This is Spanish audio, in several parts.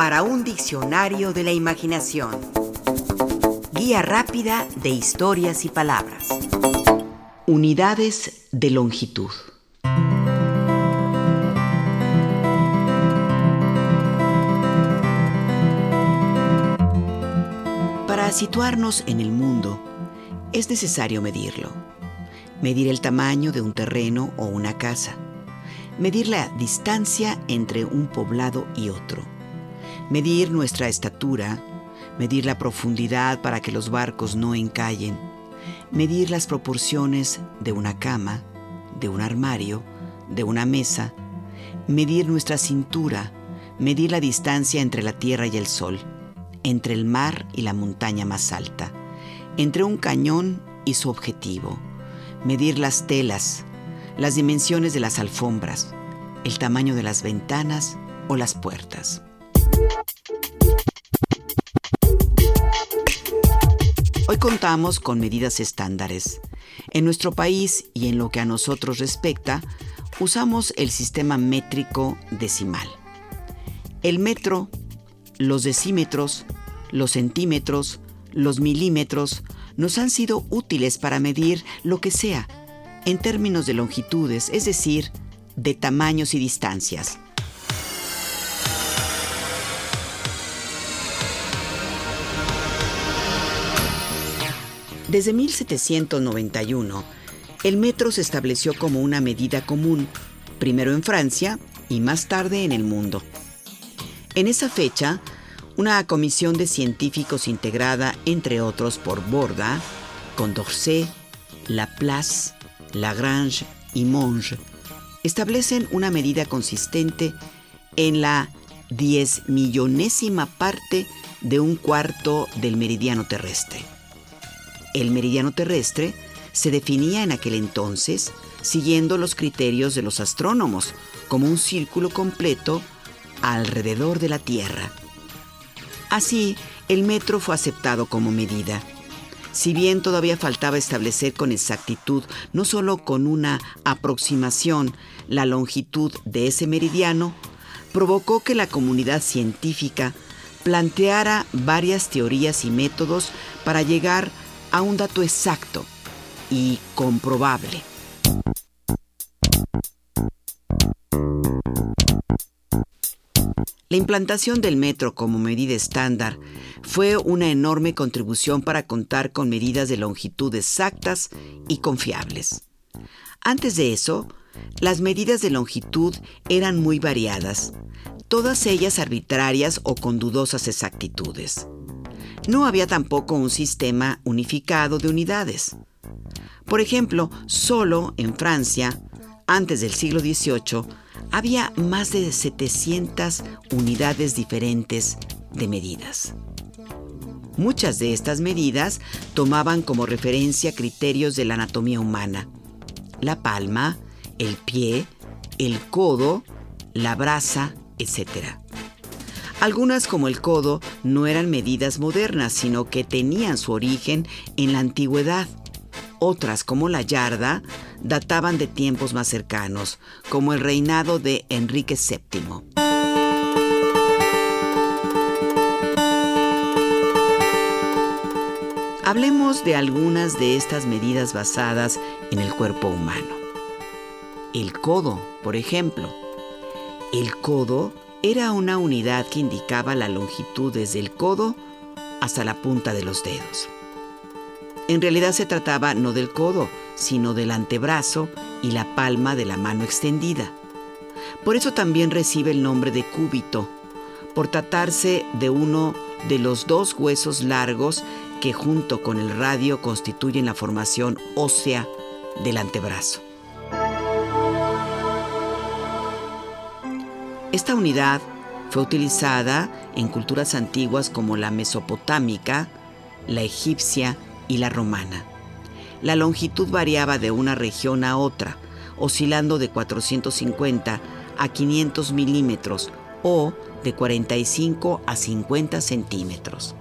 para un diccionario de la imaginación. Guía rápida de historias y palabras. Unidades de longitud. Para situarnos en el mundo, es necesario medirlo. Medir el tamaño de un terreno o una casa. Medir la distancia entre un poblado y otro. Medir nuestra estatura. Medir la profundidad para que los barcos no encallen. Medir las proporciones de una cama, de un armario, de una mesa. Medir nuestra cintura. Medir la distancia entre la tierra y el sol. Entre el mar y la montaña más alta entre un cañón y su objetivo, medir las telas, las dimensiones de las alfombras, el tamaño de las ventanas o las puertas. Hoy contamos con medidas estándares. En nuestro país y en lo que a nosotros respecta, usamos el sistema métrico decimal. El metro, los decímetros, los centímetros, los milímetros nos han sido útiles para medir lo que sea, en términos de longitudes, es decir, de tamaños y distancias. Desde 1791, el metro se estableció como una medida común, primero en Francia y más tarde en el mundo. En esa fecha, una comisión de científicos integrada, entre otros, por Borda, Condorcet, Laplace, Lagrange y Monge, establecen una medida consistente en la diez millonésima parte de un cuarto del meridiano terrestre. El meridiano terrestre se definía en aquel entonces siguiendo los criterios de los astrónomos como un círculo completo alrededor de la Tierra Así, el metro fue aceptado como medida. Si bien todavía faltaba establecer con exactitud, no solo con una aproximación, la longitud de ese meridiano, provocó que la comunidad científica planteara varias teorías y métodos para llegar a un dato exacto y comprobable. La implantación del metro como medida estándar fue una enorme contribución para contar con medidas de longitud exactas y confiables. Antes de eso, las medidas de longitud eran muy variadas, todas ellas arbitrarias o con dudosas exactitudes. No había tampoco un sistema unificado de unidades. Por ejemplo, solo en Francia, antes del siglo XVIII, había más de 700 unidades diferentes de medidas. Muchas de estas medidas tomaban como referencia criterios de la anatomía humana. La palma, el pie, el codo, la brasa, etc. Algunas como el codo no eran medidas modernas, sino que tenían su origen en la antigüedad. Otras como la yarda databan de tiempos más cercanos, como el reinado de Enrique VII. Hablemos de algunas de estas medidas basadas en el cuerpo humano. El codo, por ejemplo. El codo era una unidad que indicaba la longitud desde el codo hasta la punta de los dedos. En realidad se trataba no del codo, sino del antebrazo y la palma de la mano extendida. Por eso también recibe el nombre de cúbito, por tratarse de uno de los dos huesos largos que junto con el radio constituyen la formación ósea del antebrazo. Esta unidad fue utilizada en culturas antiguas como la mesopotámica, la egipcia y la romana. La longitud variaba de una región a otra, oscilando de 450 a 500 milímetros o de 45 a 50 centímetros.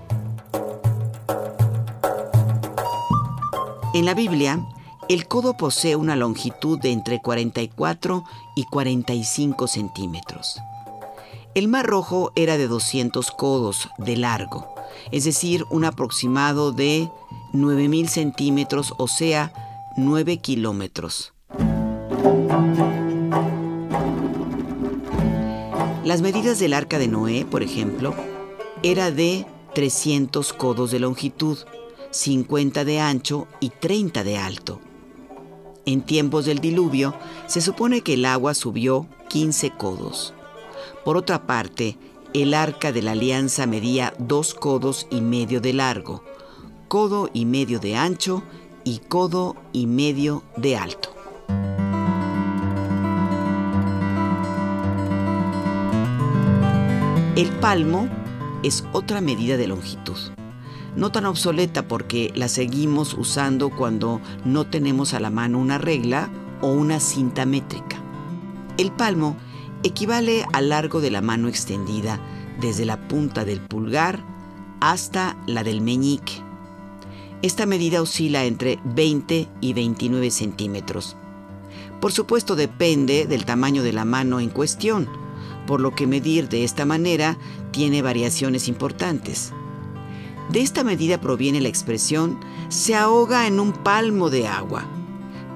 En la Biblia, el codo posee una longitud de entre 44 y 45 centímetros. El Mar Rojo era de 200 codos de largo, es decir, un aproximado de 9.000 centímetros, o sea, 9 kilómetros. Las medidas del arca de Noé, por ejemplo, era de 300 codos de longitud, 50 de ancho y 30 de alto. En tiempos del diluvio, se supone que el agua subió 15 codos. Por otra parte, el arca de la alianza medía dos codos y medio de largo, codo y medio de ancho y codo y medio de alto. El palmo es otra medida de longitud. No tan obsoleta porque la seguimos usando cuando no tenemos a la mano una regla o una cinta métrica. El palmo equivale al largo de la mano extendida desde la punta del pulgar hasta la del meñique. Esta medida oscila entre 20 y 29 centímetros. Por supuesto depende del tamaño de la mano en cuestión, por lo que medir de esta manera tiene variaciones importantes. De esta medida proviene la expresión se ahoga en un palmo de agua,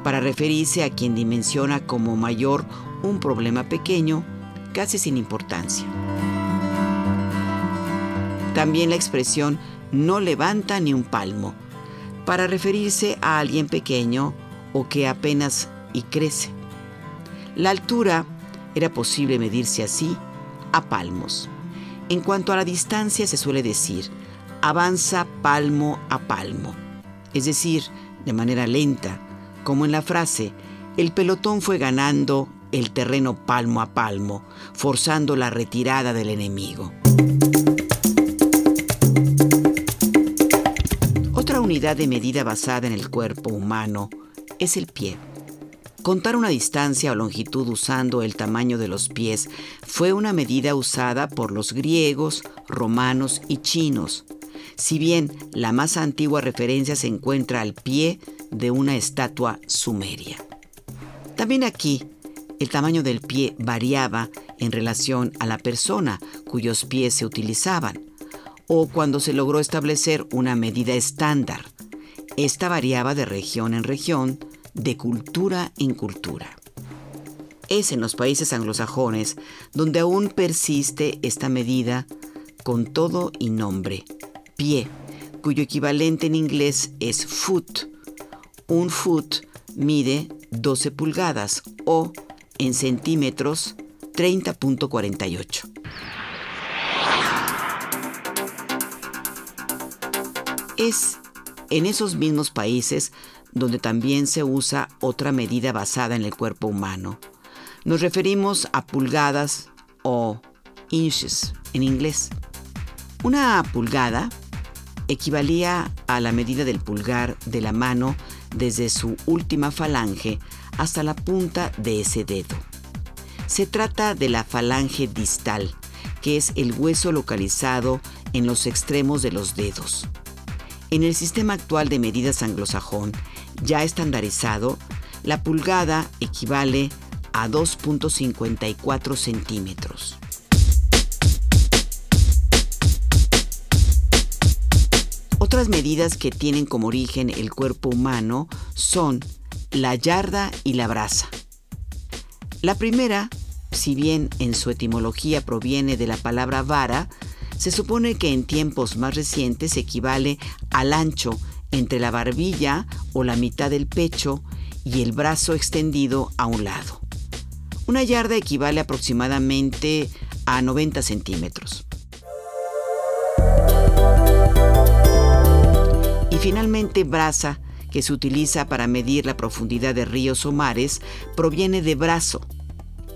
para referirse a quien dimensiona como mayor un problema pequeño, casi sin importancia. También la expresión no levanta ni un palmo, para referirse a alguien pequeño o que apenas y crece. La altura era posible medirse así a palmos. En cuanto a la distancia se suele decir, avanza palmo a palmo, es decir, de manera lenta, como en la frase, el pelotón fue ganando el terreno palmo a palmo, forzando la retirada del enemigo. Otra unidad de medida basada en el cuerpo humano es el pie. Contar una distancia o longitud usando el tamaño de los pies fue una medida usada por los griegos, romanos y chinos, si bien la más antigua referencia se encuentra al pie de una estatua sumeria. También aquí el tamaño del pie variaba en relación a la persona cuyos pies se utilizaban, o cuando se logró establecer una medida estándar. Esta variaba de región en región, de cultura en cultura. Es en los países anglosajones donde aún persiste esta medida con todo y nombre, pie, cuyo equivalente en inglés es foot. Un foot mide 12 pulgadas o en centímetros 30.48. Es en esos mismos países donde también se usa otra medida basada en el cuerpo humano. Nos referimos a pulgadas o inches en inglés. Una pulgada equivalía a la medida del pulgar de la mano desde su última falange hasta la punta de ese dedo. Se trata de la falange distal, que es el hueso localizado en los extremos de los dedos. En el sistema actual de medidas anglosajón, ya estandarizado, la pulgada equivale a 2.54 centímetros. Medidas que tienen como origen el cuerpo humano son la yarda y la brasa. La primera, si bien en su etimología proviene de la palabra vara, se supone que en tiempos más recientes equivale al ancho entre la barbilla o la mitad del pecho y el brazo extendido a un lado. Una yarda equivale aproximadamente a 90 centímetros. Finalmente brasa que se utiliza para medir la profundidad de ríos o mares, proviene de brazo.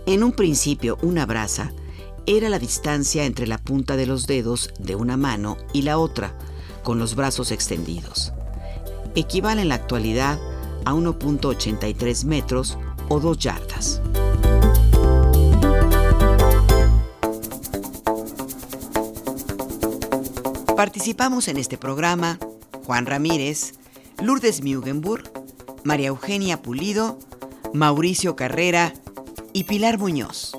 En un principio, una brasa era la distancia entre la punta de los dedos de una mano y la otra, con los brazos extendidos. Equivale en la actualidad a 1.83 metros o 2 yardas. Participamos en este programa Juan Ramírez, Lourdes Mugenburg, María Eugenia Pulido, Mauricio Carrera y Pilar Muñoz.